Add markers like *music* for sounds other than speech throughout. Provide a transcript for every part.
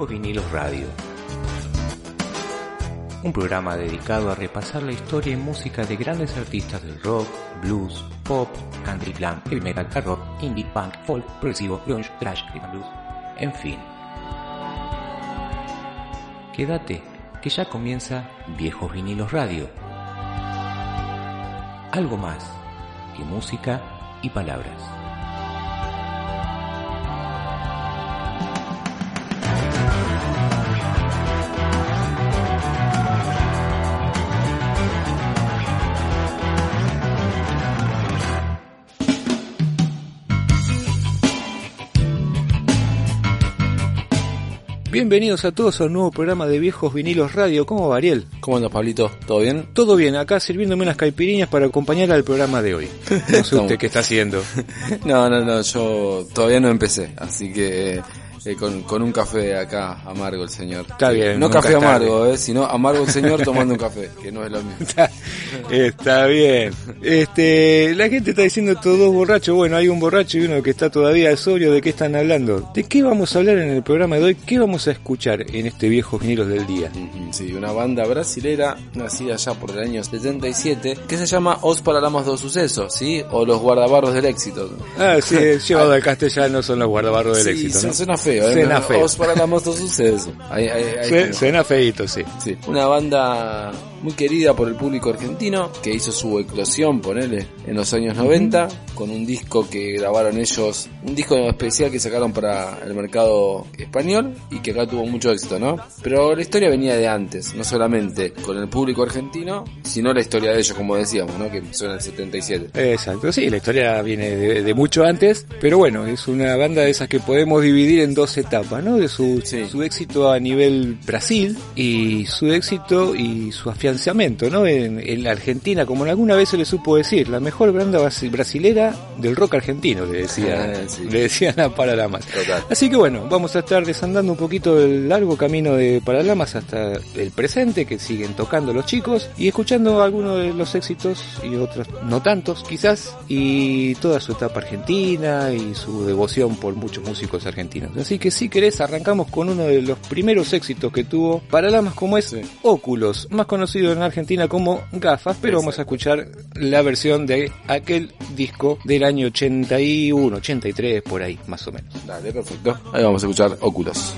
Viejos Vinilos Radio. Un programa dedicado a repasar la historia y música de grandes artistas del rock, blues, pop, country, glam, heavy metal, hard rock, indie, punk, folk, progresivo, grunge, thrash, blues, en fin. Quédate, que ya comienza Viejos Vinilos Radio. Algo más que música y palabras. Bienvenidos a todos a un nuevo programa de Viejos Vinilos Radio. ¿Cómo va, Ariel? ¿Cómo andas, Pablito? ¿Todo bien? Todo bien, acá sirviéndome unas caipiriñas para acompañar al programa de hoy. No sé *laughs* usted qué está haciendo. *laughs* no, no, no, yo todavía no empecé, así que eh, con, con, un café acá, amargo el señor. Está bien. No café amargo, eh, sino amargo el señor *laughs* tomando un café, que no es lo mismo. Está, está, bien. Este, la gente está diciendo todos dos borrachos. Bueno, hay un borracho y uno que está todavía sobrio. ¿De qué están hablando? ¿De qué vamos a hablar en el programa de hoy? ¿Qué vamos a escuchar en este viejo vinilos del día? Sí, una banda brasilera nacida ya por el año 77 que se llama Os Paralamas dos Sucesos, ¿sí? O los guardabarros del éxito. Ah, sí, *laughs* llevado al castellano son los guardabarros del sí, éxito. Feo, ¿eh? Cena feo. Os Suena feito, sí. Sí, una banda muy querida por el público argentino, que hizo su eclosión, ponele, en los años 90, con un disco que grabaron ellos, un disco especial que sacaron para el mercado español y que acá tuvo mucho éxito, ¿no? Pero la historia venía de antes, no solamente con el público argentino, sino la historia de ellos, como decíamos, ¿no? Que son el 77. Exacto, sí, la historia viene de, de, mucho antes, pero bueno, es una banda de esas que podemos dividir en dos etapas, ¿no? De su, sí. su éxito a nivel Brasil y su éxito y su afianzamiento ¿no? En, en, la Argentina, como alguna vez se le supo decir, la mejor banda brasilera del rock argentino, le decía, Ah, sí. le decían a Paralamas. Total. Así que bueno, vamos a estar desandando un poquito el largo camino de Paralamas hasta el presente, que siguen tocando los chicos, y escuchando algunos de los éxitos y otros no tantos, quizás, y toda su etapa argentina y su devoción por muchos músicos argentinos. Así que si querés, arrancamos con uno de los primeros éxitos que tuvo Paralamas, como es. Óculos, más conocido en Argentina como Gafas, pero vamos a escuchar la versión de aquel disco del año 81, 83, por ahí, más o menos. Dale, perfecto. Ahí vamos a escuchar Óculos.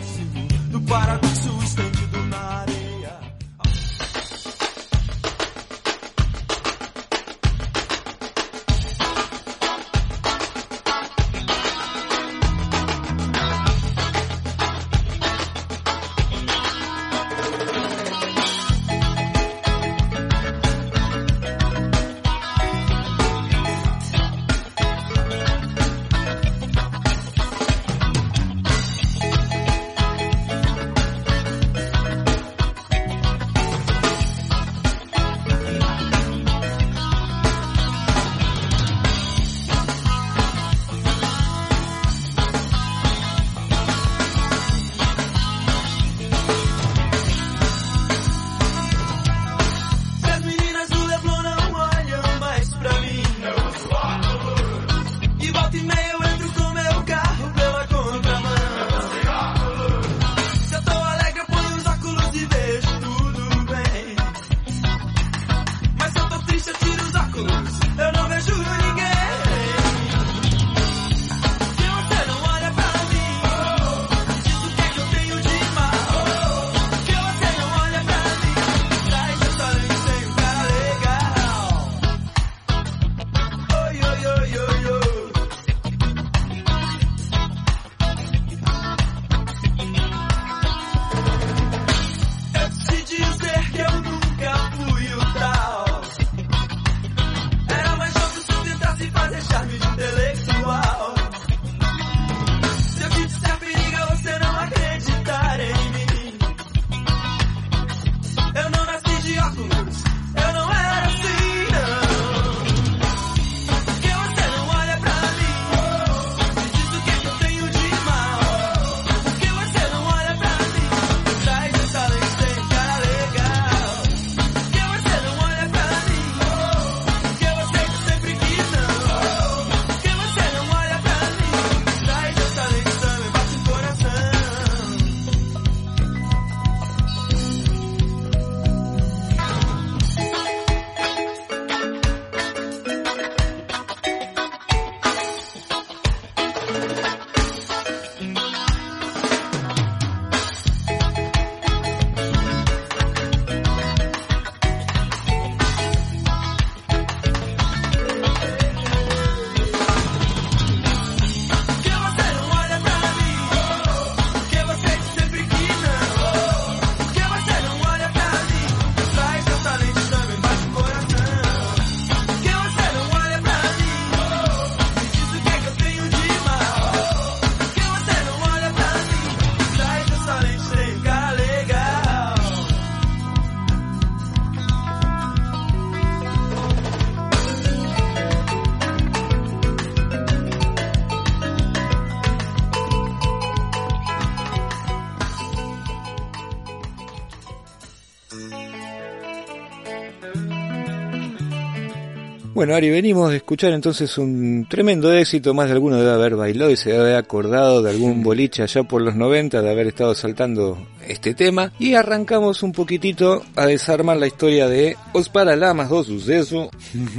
Bueno, Ari, venimos de escuchar entonces un tremendo éxito, más de alguno debe haber bailado y se debe haber acordado de algún boliche allá por los 90 de haber estado saltando este tema y arrancamos un poquitito a desarmar la historia de Os Paralamas dos Suceso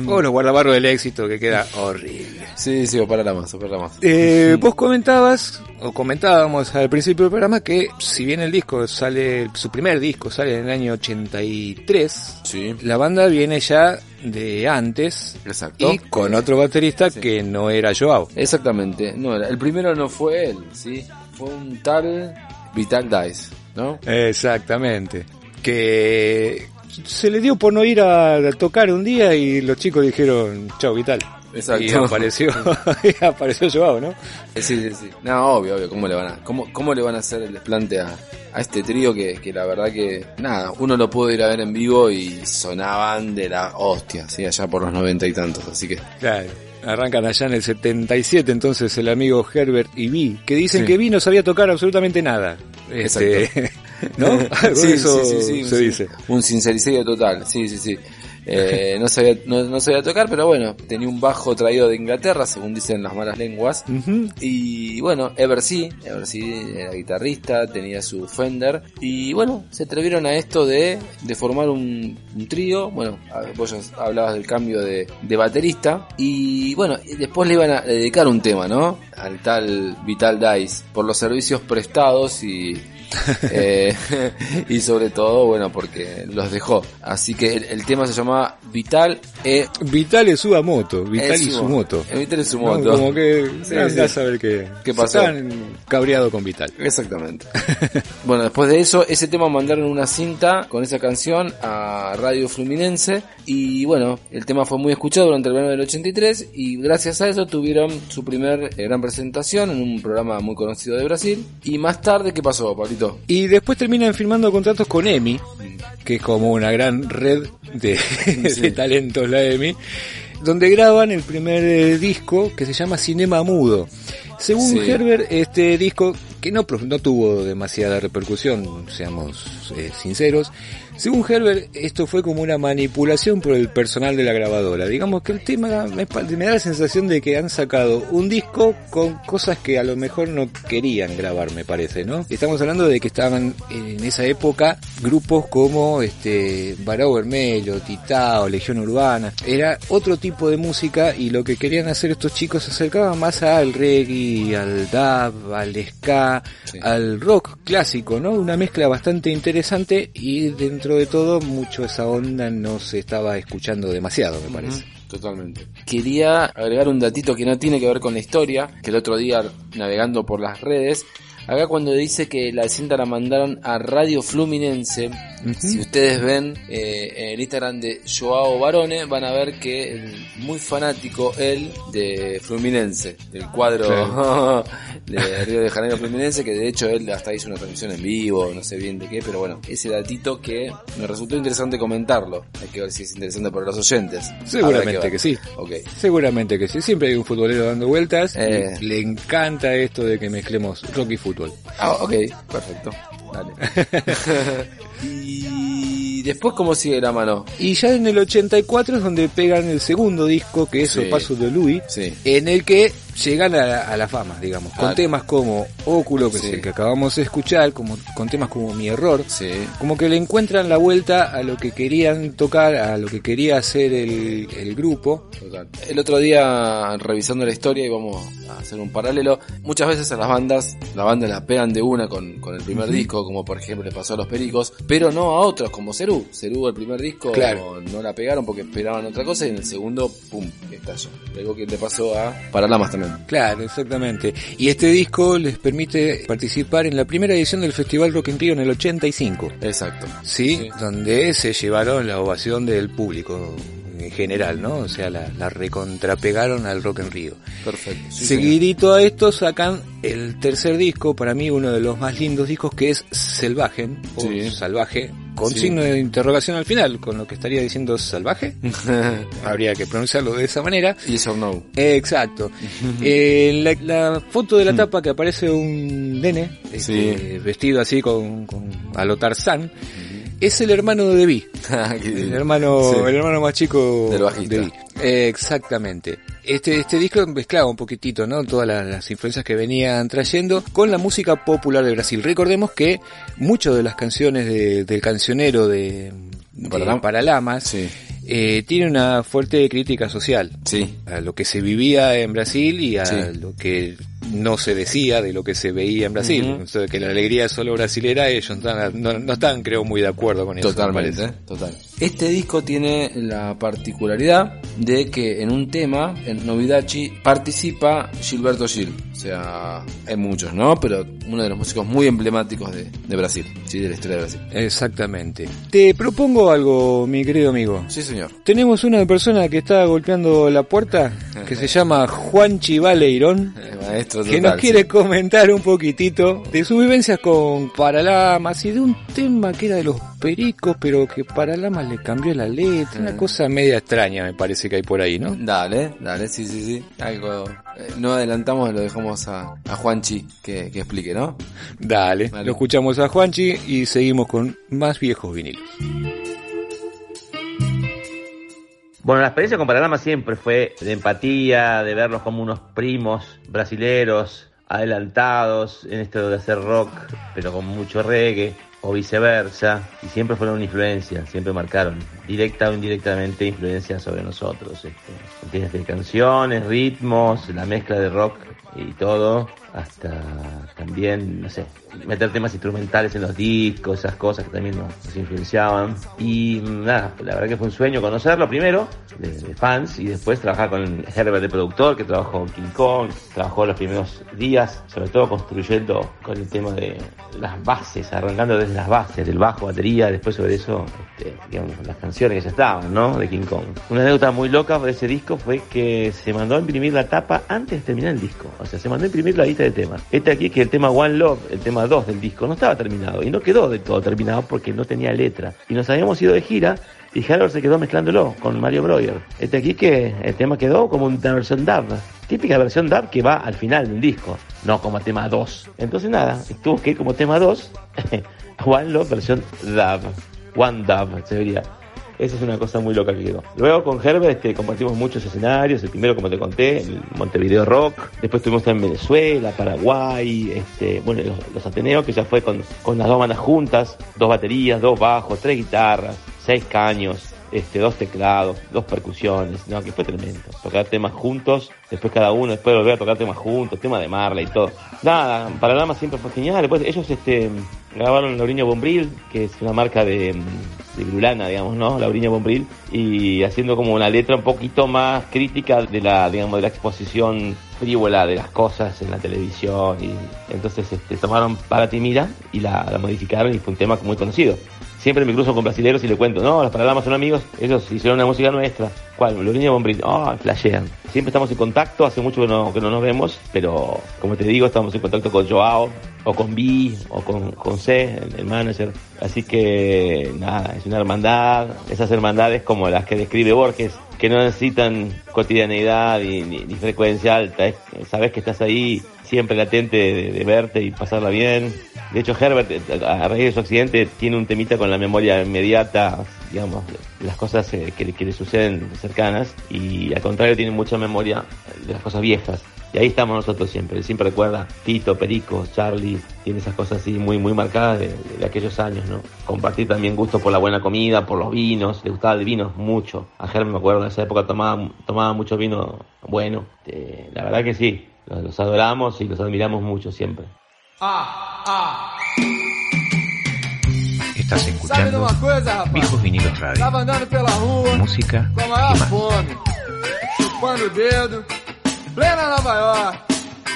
o los guardabarros del éxito que queda horrible. Sí, sí, o para la más, o para la más. Eh, vos comentabas, o comentábamos al principio del programa, que si bien el disco sale, su primer disco sale en el año 83, Sí, la banda viene ya de antes exacto. y con otro baterista que no era Joao. Exactamente. No, el primero no fue él, ¿sí? Fue un tal Vital Dice, ¿no? Exactamente. Que se le dio por no ir a tocar un día y los chicos dijeron, chao Vital. Exacto. Y apareció, *laughs* y apareció Joao, ¿no? Sí, sí, sí. No, obvio, obvio. ¿Cómo le van a, cómo, cómo le van a hacer el desplante a, a este trío que, que la verdad que, nada, uno lo pudo ir a ver en vivo y sonaban de la hostia, sí, allá por los noventa y tantos, así que. Claro. Arrancan allá en el 77 entonces el amigo Herbert y Vi, que dicen Sí. que Vi no sabía tocar absolutamente nada. Este, *laughs* ¿No? *laughs* Algo de eso se sí. dice. Un sincericidio total, sí, sí, sí. Eh, no sabía, no, no sabía tocar, pero bueno, tenía un bajo traído de Inglaterra, según dicen las malas lenguas. Ujú. Y bueno, Eversea, Eversea era guitarrista, tenía su Fender. Y bueno, se atrevieron a esto de, de formar un, un trío. Bueno, vos ya hablabas del cambio de, de baterista. Y bueno, después le iban a dedicar un tema, ¿no? Al tal Vital Dice, por los servicios prestados y... *laughs* eh, y sobre todo, bueno, porque los dejó. Así que el, el tema se llamaba Vital e Vital es su moto, Vital y su moto. Vital y su ¿No? moto. Como que Sí, sí. a saber qué, ¿Qué pasó? Estaban cabreados con Vital. Exactamente. *laughs* bueno, después de eso, ese tema mandaron una cinta con esa canción a Radio Fluminense y bueno, el tema fue muy escuchado durante el verano del 83 y gracias a eso tuvieron su primer eh, gran presentación en un programa muy conocido de Brasil y más tarde, ¿qué pasó, Pablito? Y después terminan firmando contratos con EMI, que es como una gran red de, *laughs* de talentos la EMI, donde graban el primer eh, disco que se llama Cinema Mudo. Según Sí. Herbert, este disco, que no, no tuvo demasiada repercusión, seamos eh, sinceros, según Herbert, esto fue como una manipulación por el personal de la grabadora. Digamos que el tema me, me da la sensación de que han sacado un disco con cosas que a lo mejor no querían grabar, me parece, ¿no? Estamos hablando de que estaban en esa época grupos como este Barao Vermelho, Titao, Legión Urbana. Era otro tipo de música y lo que querían hacer estos chicos se acercaban más al reggae, al dub, al ska, Sí. al rock clásico, ¿no? Una mezcla bastante interesante y dentro de todo mucho esa onda no se estaba escuchando demasiado, me parece. Totalmente. Quería agregar un datito que no tiene que ver con la historia, que el otro día navegando por las redes, acá cuando dice que la cinta la mandaron a Radio Fluminense, si ustedes ven eh, en el Instagram de Joao Barone, van a ver que el muy fanático él de Fluminense, del cuadro *laughs* de Río de Janeiro Fluminense, que de hecho él hasta hizo una transmisión en vivo, no sé bien de qué, pero bueno, ese datito que me resultó interesante comentarlo. Hay que ver si es interesante para los oyentes. Seguramente que sí. Ok. Seguramente que sí. Siempre hay un futbolero dando vueltas Eh. y le encanta esto de que mezclemos rock y fútbol. Ah, ok, perfecto. Dale. *laughs* y después, ¿cómo sigue la mano? Y ya en el 84 es donde pegan el segundo disco, que es Sí. El Paso de Louis, Sí. en el que llegan a la, a la fama, digamos, con Ah. temas como Óculo, que Sí. es el que acabamos de escuchar, como, con temas como Mi Error, Sí. como que le encuentran la vuelta a lo que querían tocar, a lo que quería hacer el, el grupo. Total. El otro día, revisando la historia, y vamos a hacer un paralelo, muchas veces a las bandas, las bandas la pegan de una con, con el primer disco, como por ejemplo le pasó a los Pericos, pero no a otros, como Cerú. Cerú el primer disco Claro. no la pegaron porque esperaban otra cosa, y en el segundo, pum, estalló. Algo que le pasó a Paralamas también. Claro, exactamente. Y este disco les permite participar en la primera edición del Festival Rock in Rio en el 85. Exacto. ¿sí? Sí. Donde se llevaron la ovación del público en general, ¿no? O sea, la, la recontrapegaron al Rock en Río. Perfecto. Sí, Seguidito a esto sacan el tercer disco, para mí uno de los más lindos discos que es Selvagen, o Sí. Salvaje, con signo de interrogación al final, con lo que estaría diciendo salvaje. *laughs* Habría que pronunciarlo de esa manera. yes or no. Eh, Exacto. *laughs* Eh, la, la foto de la tapa que aparece un nene este, vestido así con, con a lo Tarzán es el hermano de Debbie. *laughs* Ah, El hermano, Sí. el hermano más chico Del bajista. de Debbie. Eh, exactamente. Este, este disco mezclaba un poquitito, ¿no? Todas las, las influencias que venían trayendo con la música popular de Brasil. Recordemos que muchas de las canciones de- del cancionero de, de Paralam- Paralamas Sí, eh, tiene una fuerte crítica social sí. a lo que se vivía en Brasil y a Sí. lo que no se decía de lo que se veía en Brasil. Ujú. O sea, que la alegría es solo brasilera, ellos no están, no, no están creo muy de acuerdo con eso. me Totalmente, total. Este disco tiene la particularidad de que en un tema, en Novidachi, participa Gilberto Gil. O sea, hay muchos, ¿no? Pero uno de los músicos muy emblemáticos de, de Brasil, sí, de la historia de Brasil. Exactamente. Te propongo algo, mi querido amigo. Sí, señor. Tenemos una persona que está golpeando la puerta, *laughs* que se llama Juan Chivaleirón, Eh, maestro que total, nos quiere sí. comentar un poquitito de sus vivencias con Paralamas y de un tema que era de los pericos, pero que Paralamas le cambió la letra, una cosa media extraña me parece que hay por ahí, ¿no? Dale, dale, sí, sí, sí. Algo, eh, no adelantamos, lo dejamos a, a Juanchi que, que explique, ¿no? Dale, Dale. lo escuchamos a Juanchi y seguimos con más viejos vinilos. Bueno, la experiencia con Paralama siempre fue de empatía, de verlos como unos primos brasileros, adelantados en esto de hacer rock, pero con mucho reggae, o viceversa, y siempre fueron una influencia, siempre marcaron, directa o indirectamente, influencia sobre nosotros. Este, desde canciones, ritmos, la mezcla de rock y todo, hasta también, no sé, meter temas instrumentales en los discos, esas cosas que también nos, nos influenciaban. Y mm, nada, la verdad que fue un sueño conocerlo primero, de, de fans, y después trabajar con Herbert de productor, que trabajó en King Kong, trabajó los primeros días, sobre todo construyendo con el tema de las bases, arrancando desde las bases, del bajo, batería, después sobre eso, este, digamos, las canciones que ya estaban, ¿no? De King Kong. Una anécdota muy loca de ese disco fue que se mandó a imprimir la tapa antes de terminar el disco. O sea, se mandó a imprimir la lista de temas. Este aquí que el tema One Love, el tema 2 del disco, no estaba terminado. Y no quedó de todo terminado porque no tenía letra. Y nos habíamos ido de gira y Herbert se quedó mezclándolo con Mario Breuer. Este aquí que el tema quedó como una versión dub. Típica versión dub que va al final de un disco, no como tema 2. Entonces nada, tuvo que ir como tema 2, *laughs* One Love versión dub. One dub se vería. Esa es una cosa muy loca que quedó. Luego con Herbert este, compartimos muchos escenarios. El primero, como te conté, el Montevideo Rock. Después estuvimos en Venezuela, Paraguay, este, bueno, los, Ateneos, que ya fue con, las dos bandas juntas, dos baterías, dos bajos, tres guitarras, seis caños, este, dos teclados, dos percusiones, no, que fue tremendo. Tocar temas juntos, después cada uno, después volver a tocar temas juntos, tema de Marley y todo. Nada, Paralama siempre fue genial. Después ellos este, grabaron Lauriño Bombril, que es una marca de, de Brulana, digamos, ¿no? Lauriño Bombril, y haciendo como una letra un poquito más crítica de la, digamos, de la exposición frívola de las cosas en la televisión. Y entonces este, tomaron Para ti mira y la, la modificaron y fue un tema muy conocido. Siempre me cruzo con brasileros y le cuento, no, los Paralamas son amigos, ellos hicieron una música nuestra. ¿Cuál? Lorinha Bombril. Ah, flashean. Siempre estamos en contacto, hace mucho que no, que no nos vemos, pero como te digo, estamos en contacto con Joao, o con B, o con José, el, manager. Así que, nada, es una hermandad, esas hermandades como las que describe Borges, que no necesitan cotidianeidad ni, ni- frecuencia alta, es- sabes que estás ahí siempre latente de, de verte y pasarla bien. De hecho, Herbert, eh, a raíz de su accidente, tiene un temita con la memoria inmediata, digamos, las cosas eh, que, que le suceden cercanas, y al contrario, tiene mucha memoria de las cosas viejas. Y ahí estamos nosotros siempre. Él siempre recuerda Tito, Perico, Charlie, tiene esas cosas así muy, muy marcadas de, aquellos años, ¿no? Compartir también gusto por la buena comida, por los vinos, le gustaba el vino mucho. A Germ me acuerdo, en esa época tomaba, tomaba mucho vino bueno. Eh, la verdad que sí, los adoramos y los admiramos mucho siempre. Estás Sabe de escuchando uma coisa, rapaz? Vinilos Radio. Tava andando pela rua, Música com a maior fome, chupando o dedo, plena Nova York.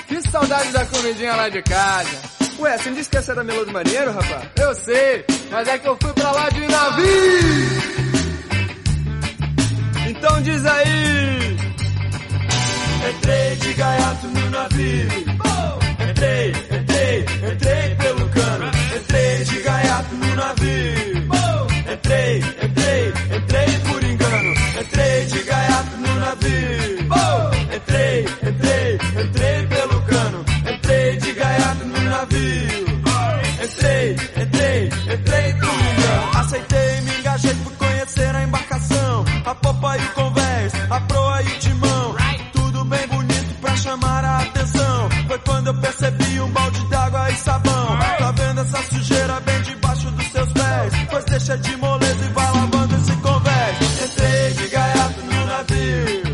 Que saudade da comidinha lá de casa. Ué, você me disse que essa era Melody Maneiro, rapaz? Eu sei, mas é que eu fui pra lá de navio. Então diz aí. Entrei de gaiato no navio. Entrei, entrei, Entrei, entrei pelo cano, entrei de gaiato no navio. Entrei, entrei, entrei por engano, entrei de gaiato no navio. Entrei, entrei, entrei pelo cano, entrei de gaiato no navio. Entrei, entrei, entrei por engano, aceitei, me engajei por conhecer a embarcação, a popa e o deixa de moleza e vai lavando esse convés. Entrei de gaiato no navio.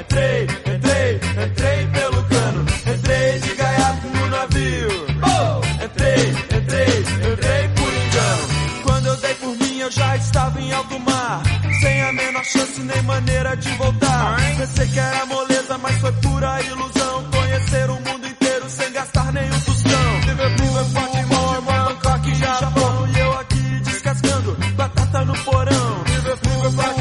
Entrei, entrei, entrei pelo cano. Entrei de gaiato no navio. Entrei, entrei, entrei por engano. Quando eu dei por mim, eu já estava em alto mar. Sem a menor chance nem maneira de voltar. Pensei que era no porão.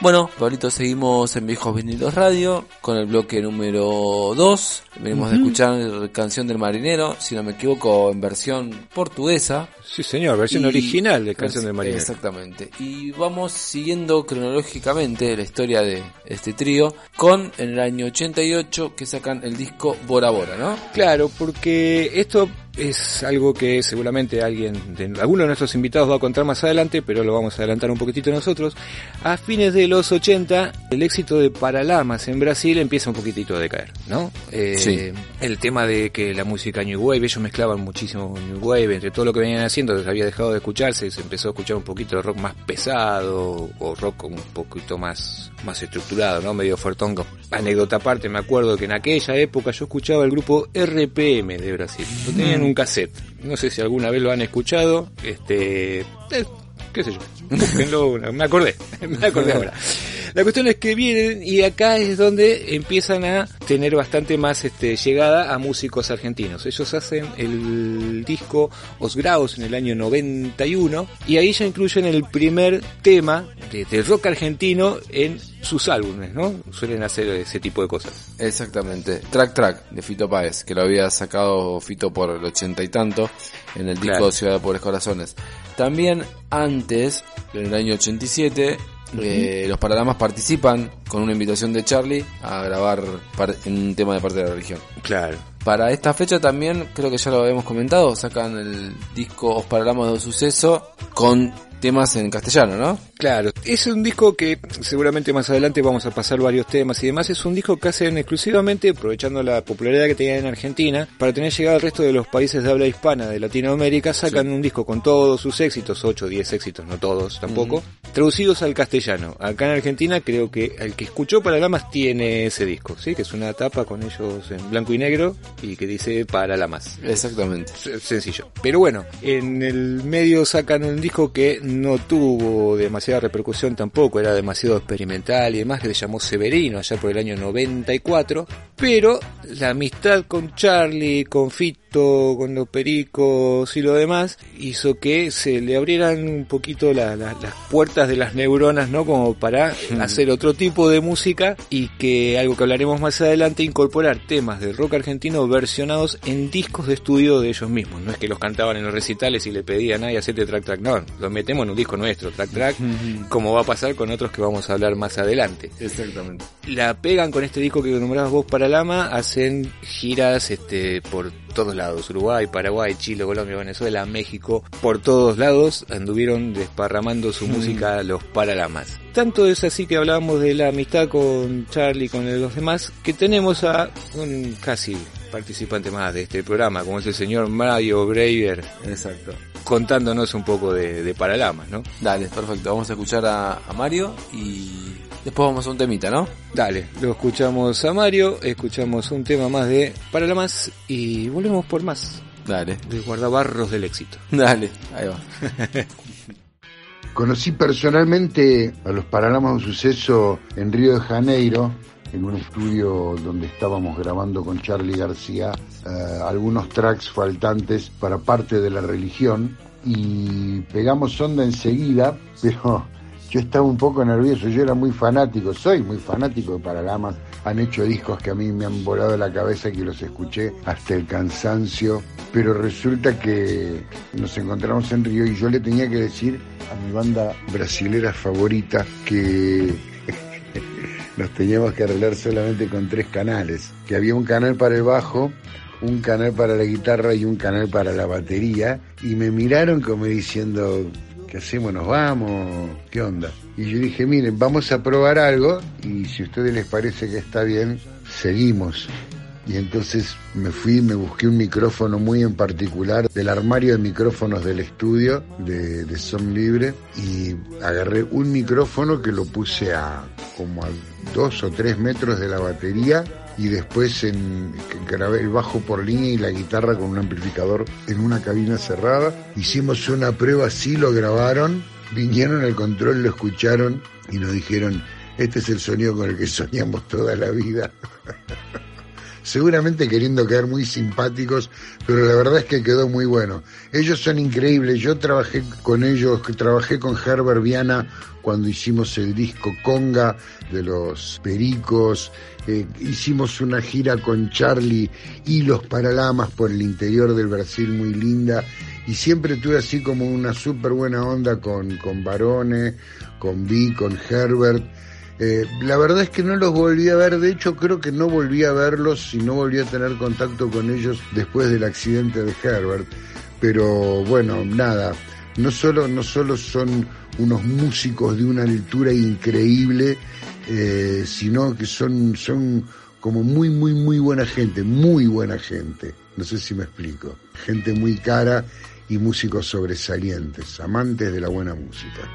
Bueno, Pablito, seguimos en Viejos Vinilos Radio con el bloque número 2. Venimos de escuchar Canción del Marinero, si no me equivoco, en versión portuguesa. Sí, señor, versión Y- original de Canción del Marinero. Exactamente. Y vamos siguiendo cronológicamente la historia de este trío con en el año 88 que sacan el disco Bora Bora, ¿no? Claro, porque esto es algo que seguramente alguien, de, alguno de nuestros invitados va a contar más adelante, pero lo vamos a adelantar un poquitito nosotros. A fines de los 80, el éxito de Paralamas en Brasil empieza un poquitito a decaer, ¿no? Eh, Sí. El tema de que la música New Wave, ellos mezclaban muchísimo New Wave, entre todo lo que venían haciendo, había dejado de escucharse, se empezó a escuchar un poquito de rock más pesado, o rock un poquito más, más estructurado, ¿no? Medio fuertongo. Anécdota aparte, me acuerdo que en aquella época yo escuchaba el grupo RPM de Brasil. Lo tenían en un cassette. No sé si alguna vez lo han escuchado. Este, eh, qué sé yo. Búsquenlo, me acordé, *laughs* me acordé ahora. La cuestión es que vienen y acá es donde empiezan a tener bastante más este, llegada a músicos argentinos. Ellos hacen el disco Os Graus en el año 91 y ahí ya incluyen el primer tema de, de rock argentino en sus álbumes, ¿no? Suelen hacer ese tipo de cosas. Exactamente. Track Track de Fito Páez, que lo había sacado Fito por el ochenta y tanto en el disco Claro. Ciudad de Pobres Corazones. También antes, en el año 87, eh, los Paralamas participan con una invitación de Charlie a grabar en un tema de parte de la religión. Claro. Para esta fecha también, creo que ya lo habíamos comentado, sacan el disco Os Paralamas de Suceso con temas en castellano, ¿no? Claro, es un disco que seguramente más adelante vamos a pasar varios temas y demás. Es un disco que hacen exclusivamente, aprovechando la popularidad que tenían en Argentina, para tener llegada al resto de los países de habla hispana de Latinoamérica, sacan un disco con todos sus éxitos, 8 o 10 éxitos, no todos tampoco, traducidos al castellano. Acá en Argentina creo que el que escuchó Paralamas tiene ese disco, ¿sí? Que es una tapa con ellos en blanco y negro y que dice Paralamas. Exactamente. S- sencillo. Pero bueno, en el medio sacan un disco que no tuvo demasiada repercusión tampoco, era demasiado experimental y demás, que se llamó Severino allá por el año 94, pero la amistad con Charlie, con Fito con los pericos y lo demás hizo que se le abrieran un poquito la- la- las puertas de las neuronas, ¿no? Como para hacer otro tipo de música y que algo que hablaremos más adelante, incorporar temas de rock argentino versionados en discos de estudio de ellos mismos. No es que los cantaban en los recitales y le pedían, ay, hacete track track, no, los metemos en un disco nuestro, track track, como va a pasar con otros que vamos a hablar más adelante Exactamente. la pegan con este disco que nombrabas vos para Lama, hacen giras este por todos lados, Uruguay, Paraguay, Chile, Colombia, Venezuela, México, por todos lados anduvieron desparramando su música los Paralamas. Tanto es así que hablábamos de la amistad con Charlie, con los demás, que tenemos a un casi participante más de este programa, como es el señor Mario Braver, Exacto. contándonos un poco de, de Paralamas, ¿no? Dale, perfecto. Vamos a escuchar a, a Mario y después vamos a un temita, ¿no? Dale, lo escuchamos a Mario, escuchamos un tema más de Paralamas y volvemos por más Dale. de guardabarros del éxito. *laughs* Dale, ahí va. *laughs* Conocí personalmente a los Paralamas de un suceso en Río de Janeiro, en un estudio donde estábamos grabando con Charlie García eh, algunos tracks faltantes para parte de la religión y pegamos onda enseguida, *laughs* pero yo estaba un poco nervioso, yo era muy fanático, soy muy fanático de Paralamas, han hecho discos que a mí me han volado la cabeza que los escuché hasta el cansancio, pero resulta que nos encontramos en Río y yo le tenía que decir a mi banda brasilera favorita que *laughs* nos teníamos que arreglar solamente con tres canales, que había un canal para el bajo, un canal para la guitarra y un canal para la batería, y me miraron como diciendo, ¿qué hacemos? ¿Nos vamos? ¿Qué onda? Y yo dije, miren, vamos a probar algo, y si a ustedes les parece que está bien, seguimos. Y entonces me fui, me busqué un micrófono muy en particular del armario de micrófonos del estudio de, de Son Libre y agarré un micrófono que lo puse a como a dos o tres metros de la batería y después en, grabé el bajo por línea y la guitarra con un amplificador en una cabina cerrada. Hicimos una prueba así, lo grabaron, vinieron al control, lo escucharon y nos dijeron, este es el sonido con el que soñamos toda la vida. *laughs* seguramente queriendo quedar muy simpáticos, pero la verdad es que quedó muy bueno. Ellos son increíbles, yo trabajé con ellos, trabajé con Herbert Viana cuando hicimos el disco Conga de los Pericos, eh, hicimos una gira con Charlie y los Paralamas por el interior del Brasil muy linda, y siempre tuve así como una súper buena onda con, con Barone, con Vi, con Herbert, eh, la verdad es que no los volví a ver, de hecho creo que no volví a verlos y no volví a tener contacto con ellos después del accidente de Herbert. Pero bueno, nada, no solo, no solo son unos músicos de una altura increíble, eh, sino que son, son como muy, muy, muy buena gente, muy buena gente. No sé si me explico. Gente muy cara y músicos sobresalientes, amantes de la buena música.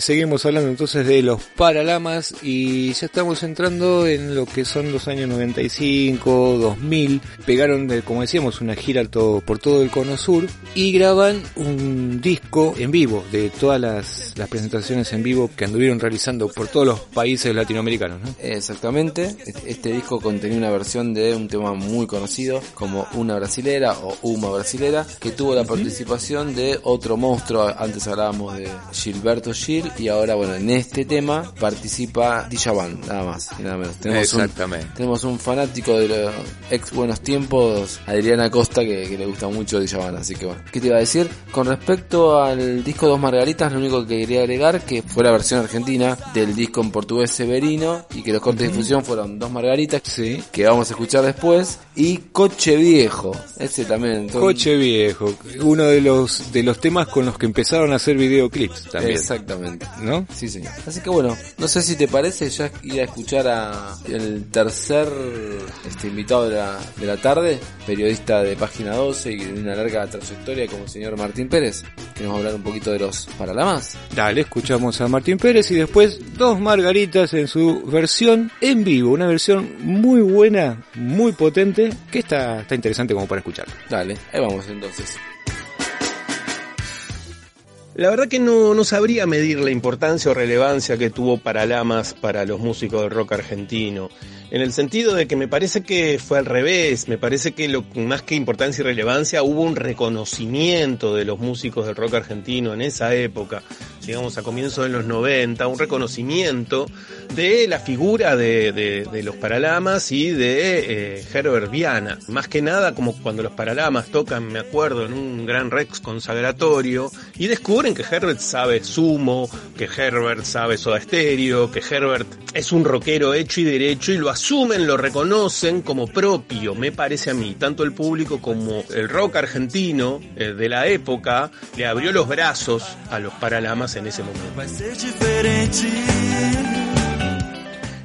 Seguimos hablando entonces de los Paralamas y ya estamos entrando en lo que son los años 95, 2000. Pegaron, de- como decíamos, una gira por todo el cono sur y graban un disco en vivo de todas las, presentaciones en vivo que anduvieron realizando por todos los países latinoamericanos, ¿no? Exactamente, este disco contenía una versión de un tema muy conocido como Una Brasilera o Uma Brasilera, que tuvo la participación de otro monstruo, antes hablábamos de Gilberto Gil, y ahora bueno, en este tema participa Djavan, nada más y nada menos. Tenemos un, Exactamente. tenemos un fanático de los ex buenos tiempos, Adriana Costa, que, que le gusta mucho Djavan, así que bueno. ¿Qué te iba a decir? Con respecto al disco Dos Margaritas, lo único que quería agregar que fue la versión argentina del disco en portugués Severino y que los cortes de difusión fueron Dos Margaritas, Sí. que vamos a escuchar después, y Coche Viejo, ese también. Coche Viejo, uno de los de los temas con los que empezaron a hacer videoclips también, Exactamente. ¿No? Sí, señor. Así que bueno, no sé si te parece ya ir a escuchar a el tercer este invitado de la, de la tarde, periodista de Página 12 y de una larga trayectoria como el señor Martín Pérez, que nos va a hablar un poquito de los Paralamas. Dale, escuchamos a Martín Pérez y después dos margaritas en su versión en vivo, una versión muy buena, muy potente, que está, está interesante como para escuchar. Dale, ahí vamos entonces. La verdad que no, no sabría medir la importancia o relevancia que tuvo Paralamas para los músicos del rock argentino. En el sentido de que me parece que fue al revés, me parece que lo más que importancia y relevancia hubo un reconocimiento de los músicos del rock argentino en esa época, digamos a comienzos de los 90, un reconocimiento de la figura de, los Paralamas y de eh, Herbert Viana. Más que nada como cuando los Paralamas tocan, me acuerdo, en un gran Rex consagratorio y descubren que Herbert sabe sumo, que Herbert sabe soda estéreo, que Herbert es un rockero hecho y derecho y lo asumen, lo reconocen como propio, me parece a mí. Tanto el público como el rock argentino eh, de la época le abrió los brazos a los Paralamas en ese momento.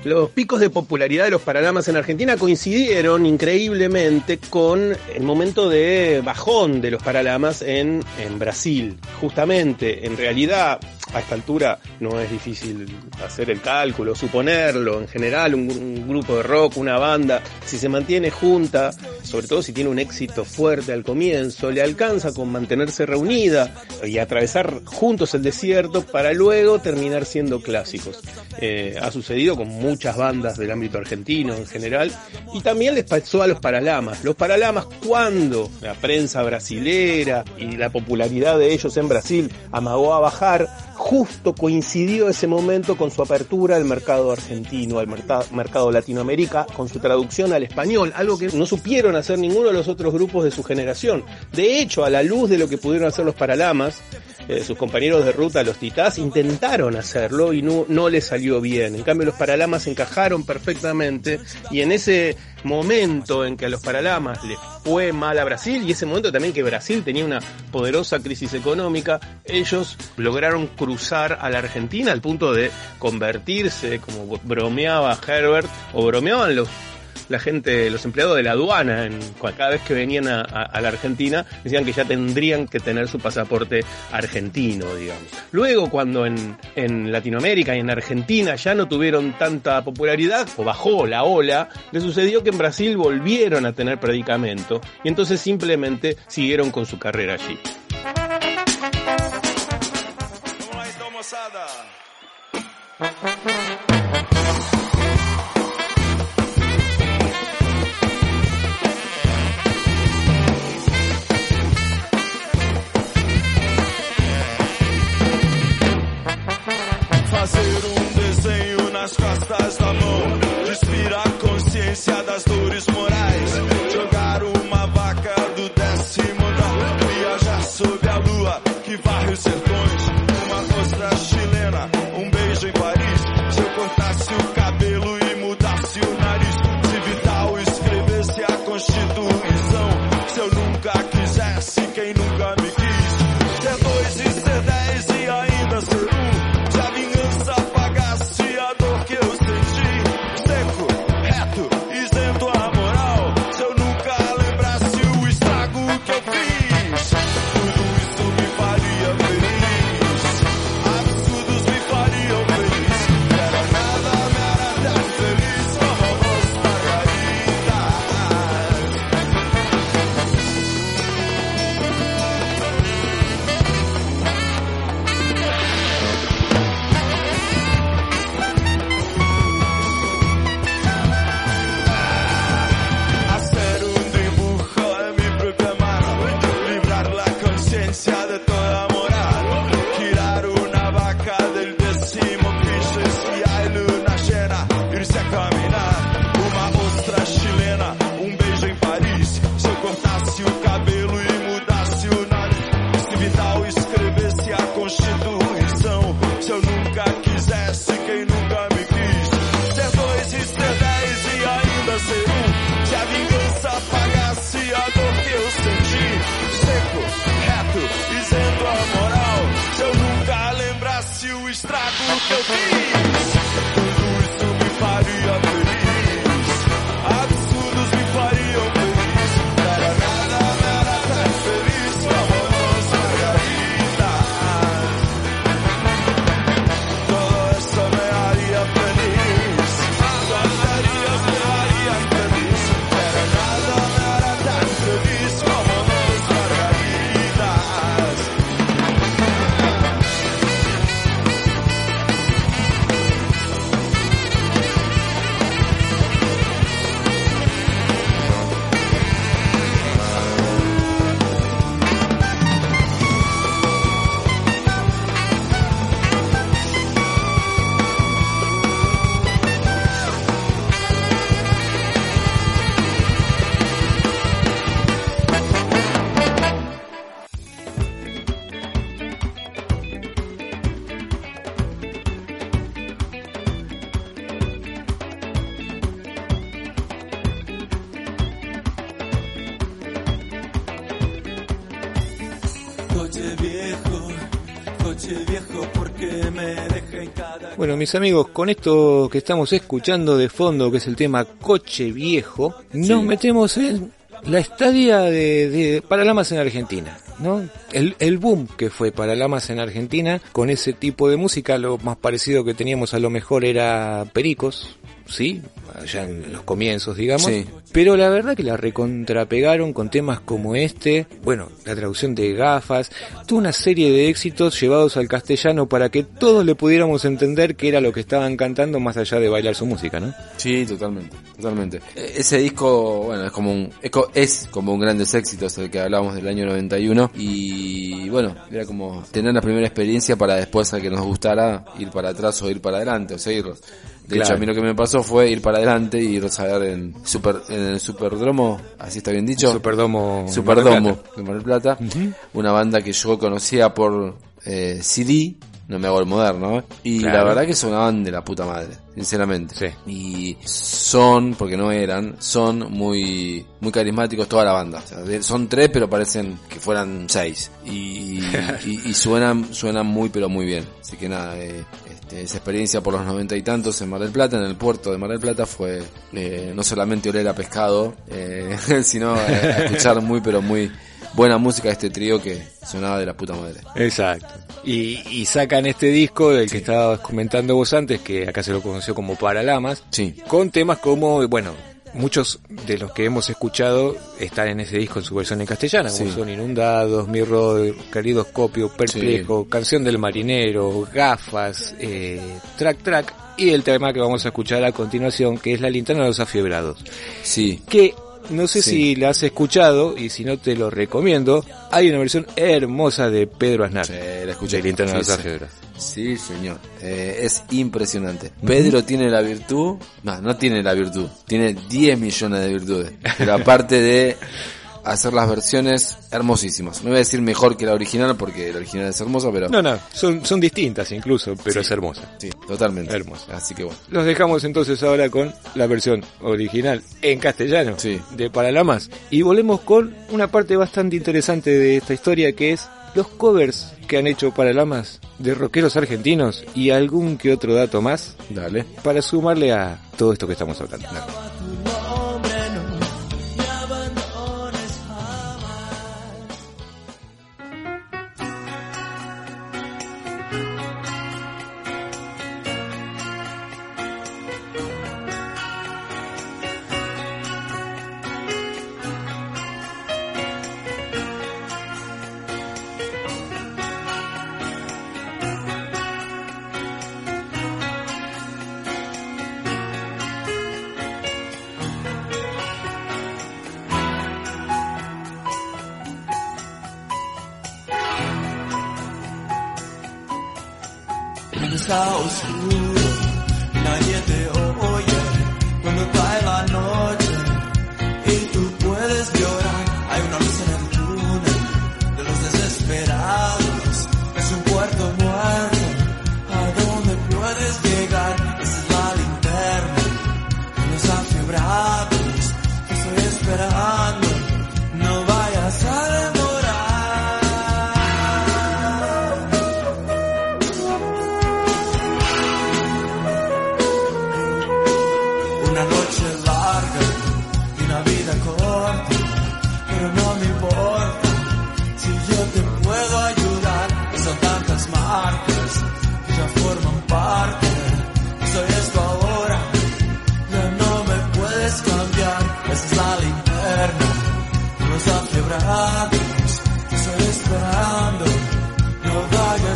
Los picos de popularidad de los Paralamas en Argentina coincidieron increíblemente con el momento de bajón de los Paralamas en, en Brasil. Justamente, en realidad, a esta altura no es difícil hacer el cálculo, suponerlo. En general, un, grupo de rock, una banda, si se mantiene junta, sobre todo si tiene un éxito fuerte al comienzo, le alcanza con mantenerse reunida y atravesar juntos el desierto para luego terminar siendo clásicos. Eh, ha sucedido con muchas bandas del ámbito argentino en general y también les pasó a los Paralamas. Los Paralamas cuando la prensa brasilera y la popularidad de ellos en Brasil amagó a bajar, justo coincidió ese momento con su apertura al mercado argentino, al mercado Latinoamérica, con su traducción al español, algo que no supieron hacer ninguno de los otros grupos de su generación. De hecho, a la luz de lo que pudieron hacer los Paralamas, eh, sus compañeros de ruta, los titás, intentaron hacerlo y no, no les salió bien. En cambio, los Paralamas encajaron perfectamente y en ese momento en que a los Paralamas les fue mal a Brasil y ese momento también que Brasil tenía una poderosa crisis económica, ellos lograron cruzar a la Argentina al punto de convertirse, como bromeaba Herbert, o bromeaban los la gente, los empleados de la aduana, en, cada vez que venían a, la Argentina, decían que ya tendrían que tener su pasaporte argentino, digamos. Luego, cuando en, en Latinoamérica y en Argentina ya no tuvieron tanta popularidad, o bajó la ola, le sucedió que en Brasil volvieron a tener predicamento, y entonces simplemente siguieron con su carrera allí. Eu League. Bueno, mis amigos, con esto que estamos escuchando de fondo, que es el tema Coche Viejo, nos metemos en la estadía de, de Paralamas en Argentina, ¿no? El, el boom que fue Paralamas en Argentina con ese tipo de música, lo más parecido que teníamos a lo mejor era Pericos, ¿sí? Allá en los comienzos, digamos. Sí. Pero la verdad que la recontrapegaron con temas como este, bueno, la traducción de gafas, toda una serie de éxitos llevados al castellano para que todos le pudiéramos entender qué era lo que estaban cantando más allá de bailar su música, ¿no? Sí, totalmente, totalmente. Eh, Ese disco, bueno, es como un, es como un grandes éxitos el que hablábamos del año 91 y bueno, era como tener la primera experiencia para después a que nos gustara ir para atrás o ir para adelante o seguirlos. De Claro. hecho, a mí lo que me pasó fue ir para adelante y ir a ver en Super, en el Superdromo, así está bien dicho. Superdomo. Superdomo de Mar del Plata, una banda que yo conocía por eh, CD, no me hago el moderno, ¿eh? y Claro. la verdad que sonaban de la puta madre, sinceramente. Sí. Y son, porque no eran, son muy muy carismáticos toda la banda. O sea, de- son tres pero parecen que fueran seis. Y, y, y suenan, suenan muy pero muy bien. Así que nada, eh, este, esa experiencia por los noventa y tantos en Mar del Plata, en el puerto de Mar del Plata, fue eh, no solamente oler a pescado, eh, *laughs* sino a escuchar muy pero muy buena música de este trío que sonaba de la puta madre. Exacto. Y, y sacan este disco del que estabas comentando vos antes, que acá se lo conoció como Paralamas, Sí. con temas como, bueno, muchos de los que hemos escuchado están en ese disco en su versión en castellana, como Sí. son Inundados, Mirro, Calidoscopio, Perplejo, Canción del Marinero, Gafas, eh, Track Track, y el tema que vamos a escuchar a continuación, que es La Linterna de los Afiebrados. Sí. Que no sé Sí. si la has escuchado, y si no te lo recomiendo, hay una versión hermosa de Pedro Aznar. Sí, la escuché. De Linterna de los Sí. Sí, señor. Eh, es impresionante. Pedro tiene la virtud, no, no tiene la virtud, tiene 10 millones de virtudes. Pero aparte de hacer las versiones hermosísimas. No voy a decir mejor que la original porque la original es hermosa, pero No, no, son, son distintas incluso, pero Sí. es hermosa. sí, totalmente. Hermosa. Así que bueno. Los dejamos entonces ahora con la versión original en castellano Sí. de Paralamas. Y volvemos con una parte bastante interesante de esta historia que es los covers que han hecho Paralamas de rockeros argentinos y algún que otro dato más Dale. para sumarle a todo esto que estamos hablando. nombre,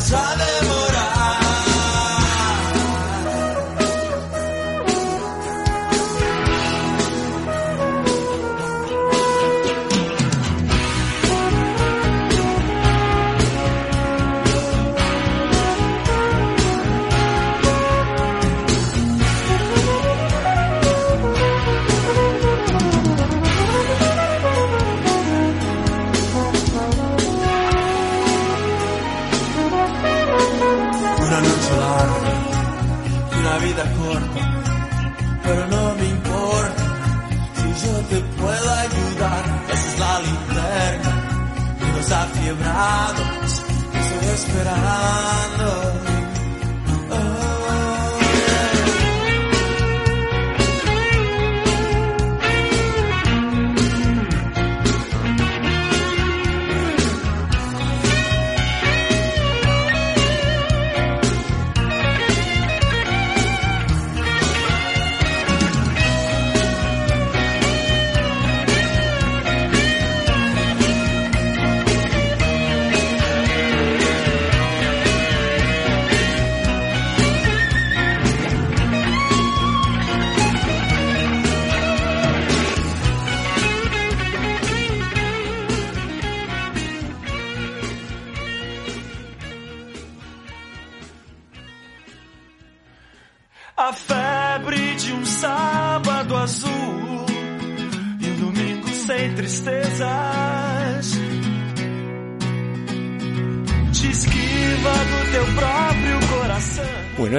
no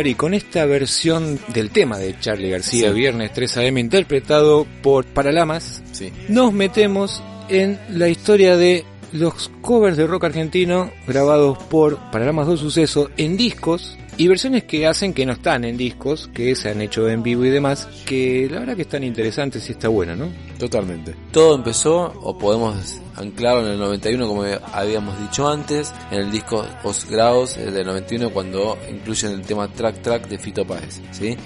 Ari, con esta versión del tema de Charlie García, Sí. Viernes 3 AM, interpretado por Paralamas, Sí. nos metemos en la historia de los covers de rock argentino grabados por Paralamas 2 Suceso en discos y versiones que hacen que no están en discos, que se han hecho en vivo y demás, que la verdad que están interesantes y está bueno, ¿no? Totalmente. Todo empezó, o podemos anclarlo en el 91 como habíamos dicho antes, en el disco Os Grados el del 91 cuando incluyen el tema Track Track de Fito Páez, ¿sí?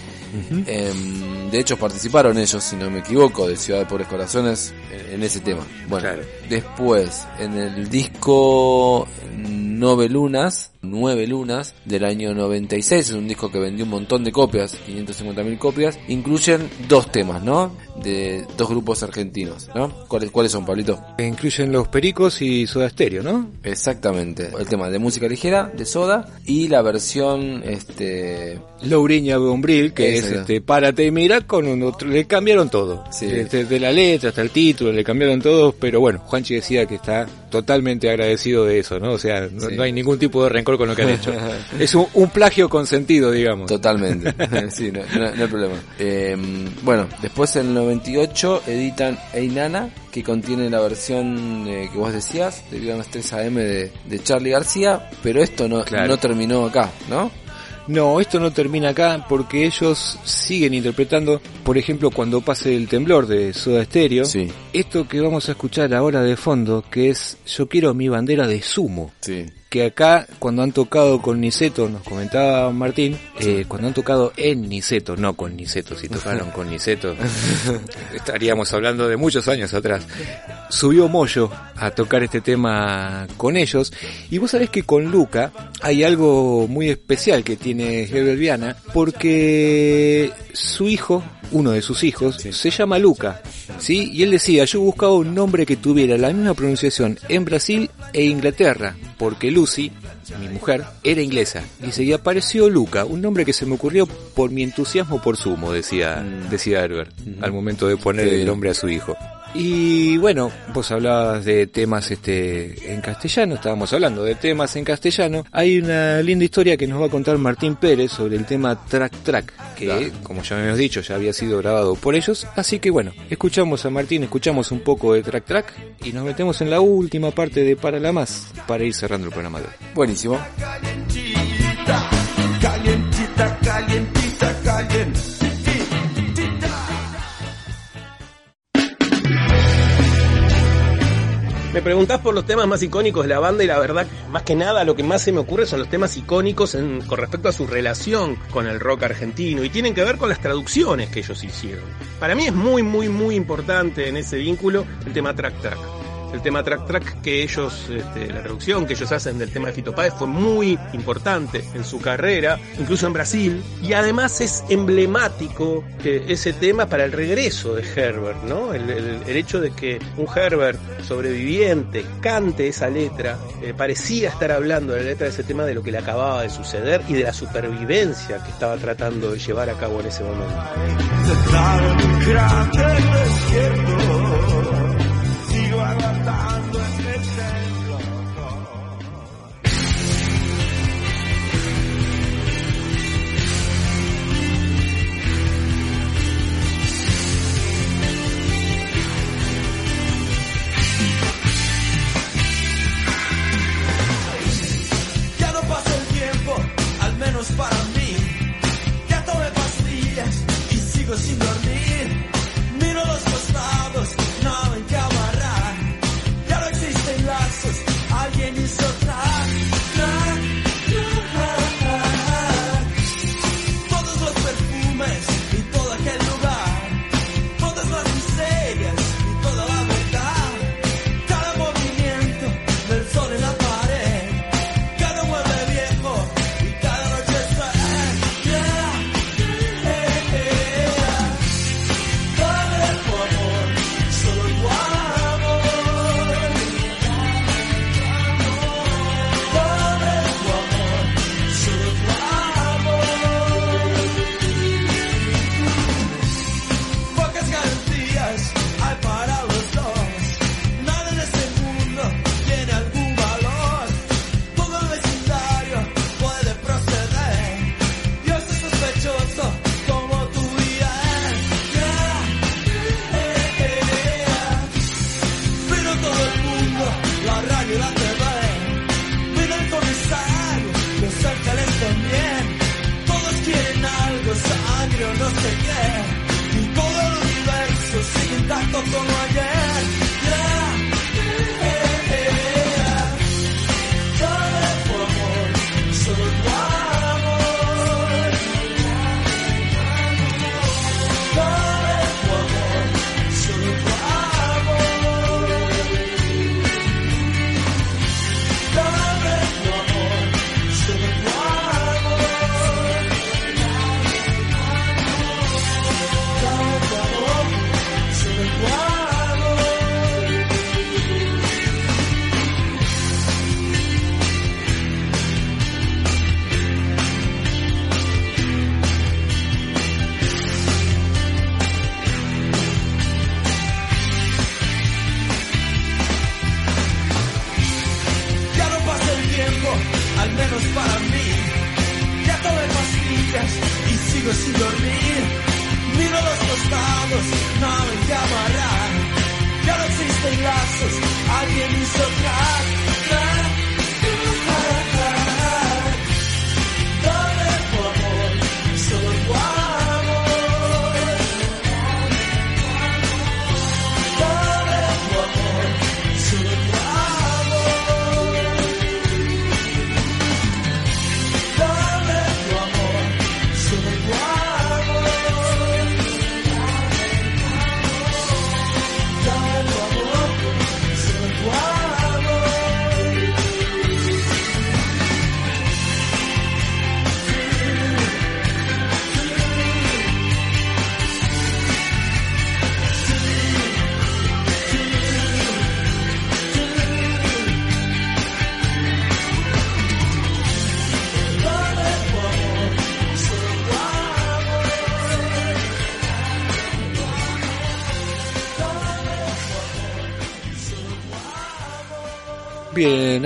Em, de hecho participaron ellos, si no me equivoco, de Ciudad de Pobres Corazones en, en ese tema. Bueno, Claro. después en el disco Nueve Lunas, Nueve Lunas del año 96, es un disco que vendió un montón de copias, 550.000 copias, incluyen dos temas, ¿no? De dos grupos argentinos, ¿no? ¿Cuáles, cuáles son, Pablito? Incluyen los Pericos y Soda Stereo, ¿no? Exactamente. El tema de música ligera, de Soda, y la versión, este... Louriña Bombril, que es este Párate y mira, con un otro, le cambiaron todo. Sí. Desde de la letra hasta el título, le cambiaron todo, pero bueno, Juanchi decía que está totalmente agradecido de eso, ¿no? O sea, no, Sí. no hay ningún tipo de rencor con lo que han hecho. *laughs* es un, un plagio consentido, digamos. Totalmente, *laughs* *laughs* sí, no, no- no hay problema. Eh, bueno, después en el 98 editan Einana, que contiene la versión eh, que vos decías, de Viernes 3 AM de, de Charlie García, pero esto no, Claro. no terminó acá, ¿no? No, esto no termina acá porque ellos siguen interpretando, por ejemplo, cuando pase el temblor de Soda Stereo, Sí, esto que vamos a escuchar ahora de fondo, que es Yo quiero mi bandera de sumo. sí. Que acá cuando han tocado con Niceto, nos comentaba Martín, eh, cuando han tocado en Niceto, no con Niceto, si tocaron con Niceto, *laughs* estaríamos hablando de muchos años atrás. Subió Moyo a tocar este tema con ellos y vos sabés que con Luca hay algo muy especial que tiene Hebel Viana porque su hijo, uno de sus hijos, se llama Luca, ¿sí? Y él decía, yo buscaba un nombre que tuviera la misma pronunciación en Brasil e Inglaterra, porque Lucy, mi mujer, era inglesa. Dice, y apareció Luca, un nombre que se me ocurrió por mi entusiasmo por sumo, decía, decía Herbert, al momento de poner el nombre a su hijo. Y bueno, vos hablabas de temas este en castellano, estábamos hablando de temas en castellano. Hay una linda historia que nos va a contar Martín Pérez sobre el tema Track Track, que Claro. como ya habíamos dicho, ya había sido grabado por ellos. Así que bueno, escuchamos a Martín, escuchamos un poco de Track Track y nos metemos en la última parte de Para la Más para ir cerrando el programa de hoy. Buenísimo. Calientita, calientita, calientita, calientita. Me preguntás por los temas más icónicos de la banda y la verdad, más que nada, lo que más se me ocurre son los temas icónicos en- con respecto a su relación con el rock argentino y tienen que ver con las traducciones que ellos hicieron. Para mí es muy, muy, muy importante en ese vínculo el tema Track Track. El tema Track Track que ellos, este, la traducción que ellos hacen del tema de Fito Páez fue muy importante en su carrera, incluso en Brasil, y además es emblemático eh, ese tema para el regreso de Herbert, ¿no? El, el- hecho de que un Herbert sobreviviente cante esa letra, eh, parecía estar hablando de la letra de ese tema de lo que le acababa de suceder y de la supervivencia que estaba tratando de llevar a cabo en ese momento.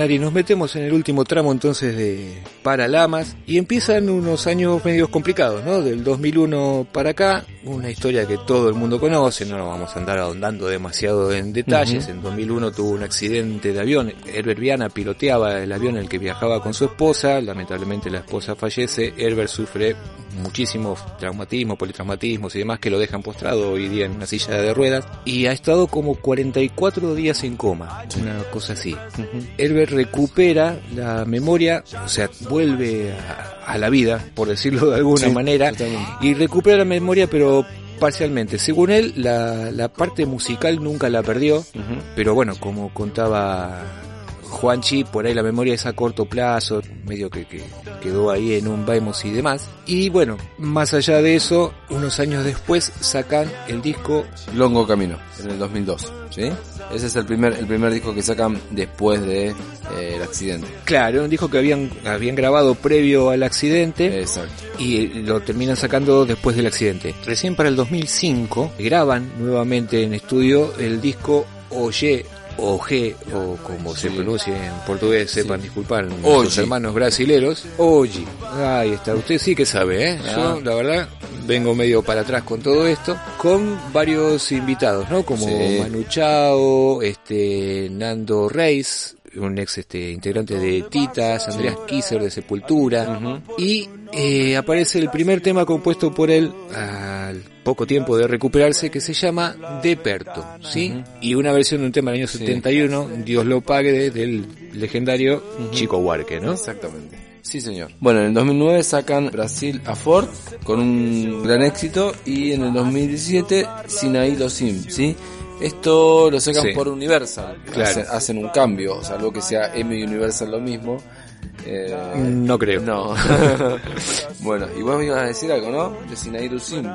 Bien, Ari, nos metemos en el último tramo entonces de Paralamas y empiezan unos años medios complicados, ¿no? Del 2001 para acá, una historia que todo el mundo conoce, no nos vamos a andar ahondando demasiado en detalles. En 2001 tuvo un accidente de avión, Herbert Viana piloteaba el avión en el que viajaba con su esposa, lamentablemente la esposa fallece, Herbert sufre muchísimos traumatismos, politraumatismos y demás que lo dejan postrado hoy día en una silla de ruedas y ha estado como 44 días en coma, una cosa así. Herbert recupera la memoria, o sea, vuelve a, a la vida, por decirlo de alguna Sí, manera, y recupera la memoria, pero parcialmente. Según él, la, la parte musical nunca la perdió, pero bueno, como contaba Juanchi, por ahí la memoria es a corto plazo, medio que, que quedó ahí en un vemos y demás. Y bueno, más allá de eso, unos años después sacan el disco Longo Camino, en el 2002, ¿sí? Ese es el primer, el primer disco que sacan después de eh, el accidente. Claro, un disco que habían, habían grabado previo al accidente Exacto. y lo terminan sacando después del accidente. Recién para el 2005 graban nuevamente en estudio el disco Oye o G o como se pronuncia en portugués, Sí. sepan disculpar, nuestros hermanos brasileros. Oye, ahí está, usted sí que sabe, ¿eh? Ah. Yo, la verdad, vengo medio para atrás con todo esto, con varios invitados, ¿no? Como Sí. Manu Chao, este, Nando Reis, un ex este, integrante de Titas, Andreas Kisser de Sepultura, y eh, aparece el primer tema compuesto por él al poco tiempo de recuperarse que se llama Deperto, ¿sí? Y una versión de un tema del año Sí. 71, Dios lo pague, de- del legendario Chico Huarque, ¿no? Exactamente. Sí, señor. Bueno, en el 2009 sacan Brasil a Ford con un gran éxito y en el 2017 Sinaí Lo Sim, ¿sí? Esto lo sacan Sí. por Universal. Claro. Hacen, hacen un cambio, salvo que sea M y Universal lo mismo. Eh, No creo. no. *laughs* bueno, y vos me ibas a decir algo, ¿no? De Sim.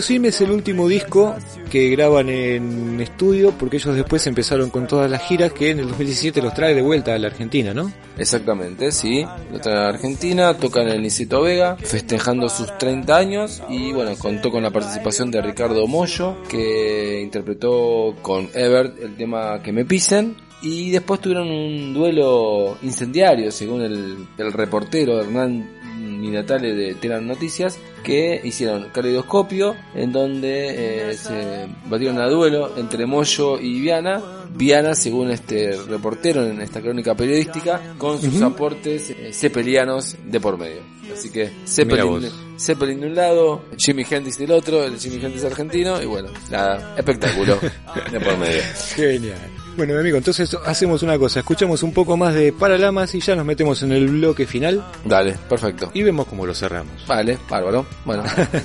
Sim es el último disco que graban en estudio porque ellos después empezaron con todas las giras que en el 2017 los trae de vuelta a la Argentina, ¿no? Exactamente, sí. Lo traen a Argentina, tocan en Nicito Vega, festejando sus 30 años y bueno, contó con la participación de Ricardo Mollo, que interpretó con Ebert el tema Que me pisen. Y después tuvieron un duelo incendiario, según el, el reportero Hernán Minatale de Telan Noticias, que hicieron caleidoscopio, en donde eh, se batieron a duelo entre Moyo y Viana. Viana, según este reportero en esta crónica periodística, con sus aportes eh, cepelianos de por medio. Así que Zeppelin. Zeppelin de un lado, Jimmy Hendrix del otro, el Jimmy Hendrix argentino, y bueno, nada, espectáculo *laughs* de por medio. Genial. Bueno, mi amigo, entonces hacemos una cosa, escuchamos un poco más de Paralamas y ya nos metemos en el bloque final Dale, perfecto. y vemos cómo lo cerramos. Vale, bárbaro. Bueno, *laughs*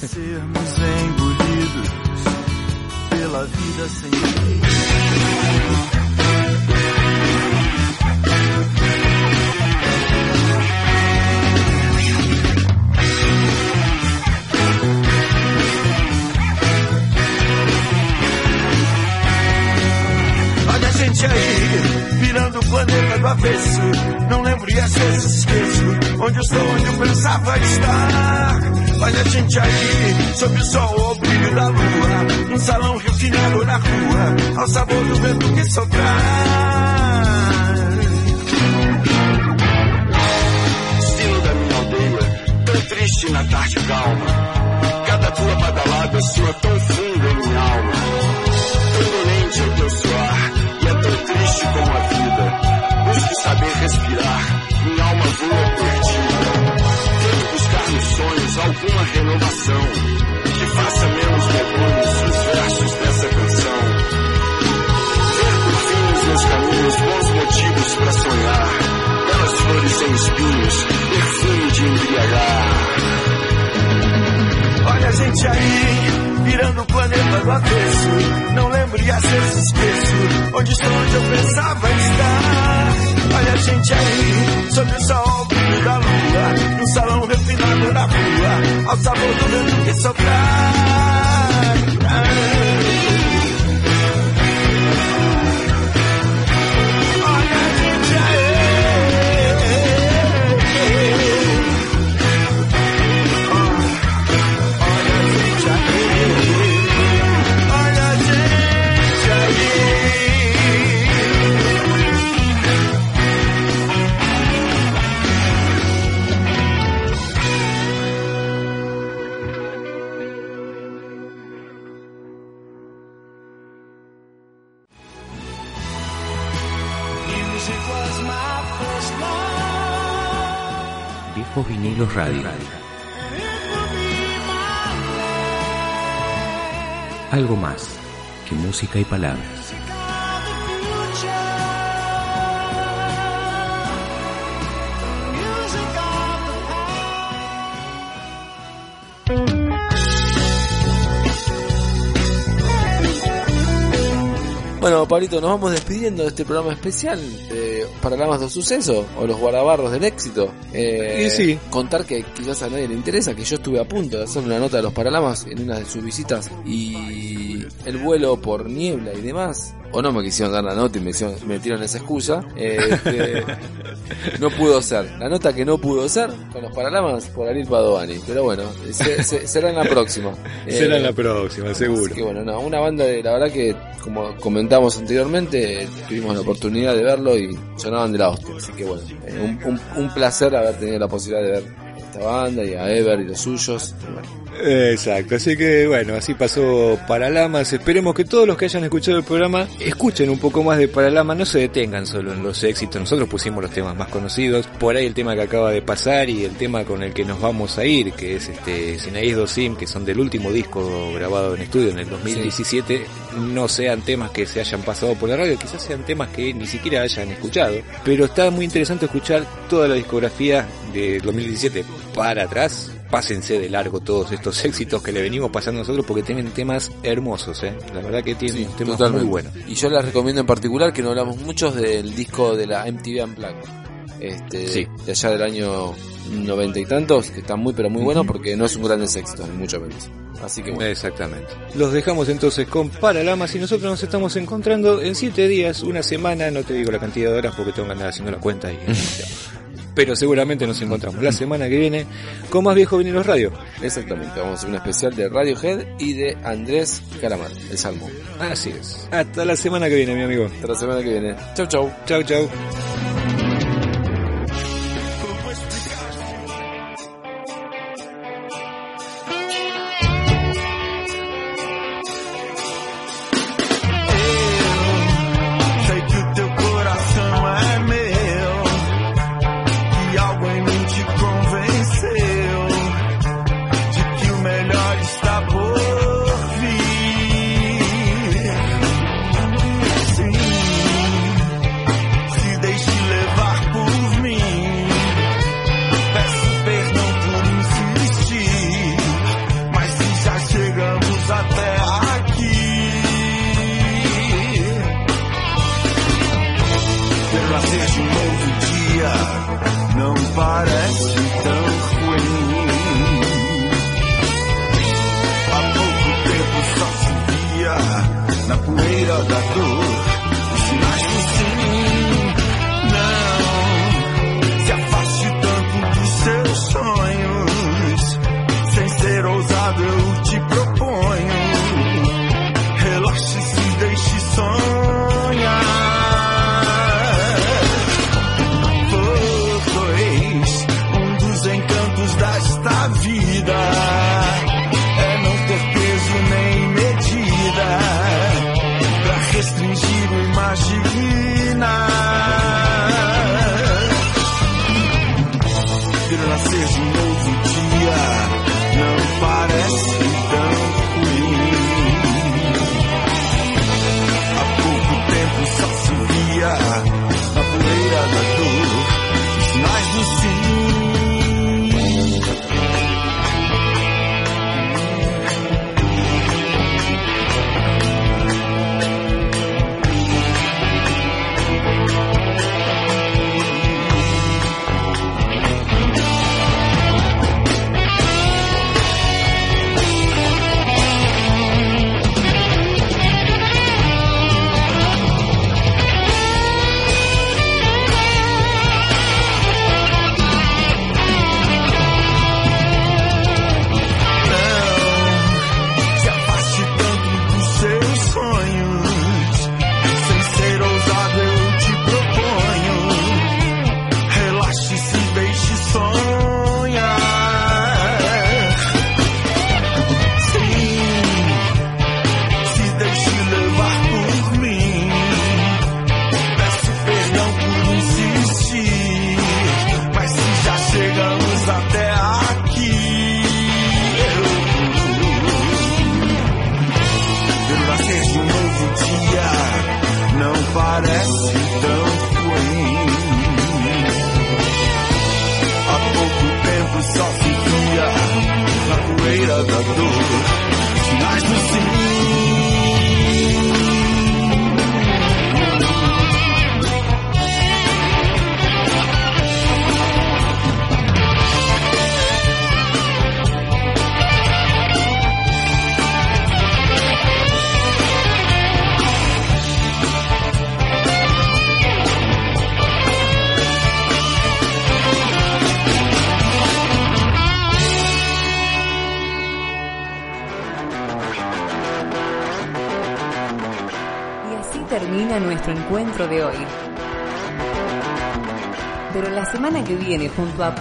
planeta do avesso. Não lembro e às vezes esqueço onde eu estou, onde eu pensava estar. Olha a gente aí, sob o sol, ao brilho da lua. Num salão refinado na rua, ao sabor do vento que soprar. Destino da minha aldeia, tão triste na tarde calma. Cada tua badalada sua tão fundo em minha alma. Tão dolente é o teu suar, e é tão triste como a Gente aí, virando o planeta do avesso. Não lembro e às vezes esqueço onde estou, onde eu pensava estar. Olha a gente aí, sob o sol, brilho da lua. Num salão refinado na rua, ao sabor do vento que soprar. Vinilos Radio. Algo más que música y palabras. Pablito, nos vamos despidiendo de este programa especial de Paralamas de Suceso o los guardabarros del éxito. Eh, Y sí. Contar que quizás a nadie le interesa que yo estuve a punto de hacer una nota de los Paralamas en una de sus visitas y el vuelo por niebla y demás. O no me quisieron dar la nota y me, hicieron- me metieron esa excusa. Eh, este, *laughs* no pudo ser. La nota que no pudo ser con los Paralamas por Ariel Padovani. Pero bueno, se- se- será en la próxima. *laughs* Será Eh, en la próxima, seguro. Así que bueno, no, una banda de, la verdad que, como comentamos anteriormente, tuvimos la oportunidad de verlo y sonaban de la hostia. Así que bueno, eh, un, un- un placer haber tenido la posibilidad de ver esta banda y a Ever y los suyos. Bueno, Exacto, así que bueno, así pasó Paralamas. Esperemos que todos los que hayan escuchado el programa escuchen un poco más de Paralamas, no se detengan solo en los éxitos. Nosotros pusimos los temas más conocidos, por ahí el tema que acaba de pasar y el tema con el que nos vamos a ir, que es este Sinaís Sim, que son del último disco grabado en estudio en el 2017. No sean temas que se hayan pasado por la radio, quizás sean temas que ni siquiera hayan escuchado, pero está muy interesante escuchar toda la discografía de 2017 para atrás pásense de largo todos estos éxitos que le venimos pasando nosotros porque tienen temas hermosos, ¿eh? La verdad que tienen temas totalmente. muy buenos. Y yo les recomiendo en particular que no hablamos muchos del disco de la MTV Unplugged. Este, Sí. de allá del año noventa y tantos, que está muy pero muy bueno porque no es un gran éxito, ni mucho menos. Así que bueno. Exactamente. Los dejamos entonces con Paralamas y nosotros nos estamos encontrando en siete días, una semana, no te digo la cantidad de horas porque tengo que andar haciendo la cuenta y... *laughs* Pero seguramente nos encontramos la semana que viene con más viejo vinilos radio. Exactamente, vamos a hacer un especial de Radiohead y de Andrés Calamar, el Salmo. Así es. Hasta la semana que viene, mi amigo. Hasta la semana que viene. Chau, chau. Chau, chau.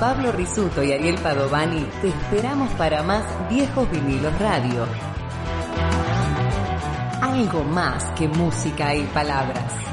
Pablo Risuto y Ariel Padovani, te esperamos para más Viejos Vinilos Radio. Algo más que música y palabras.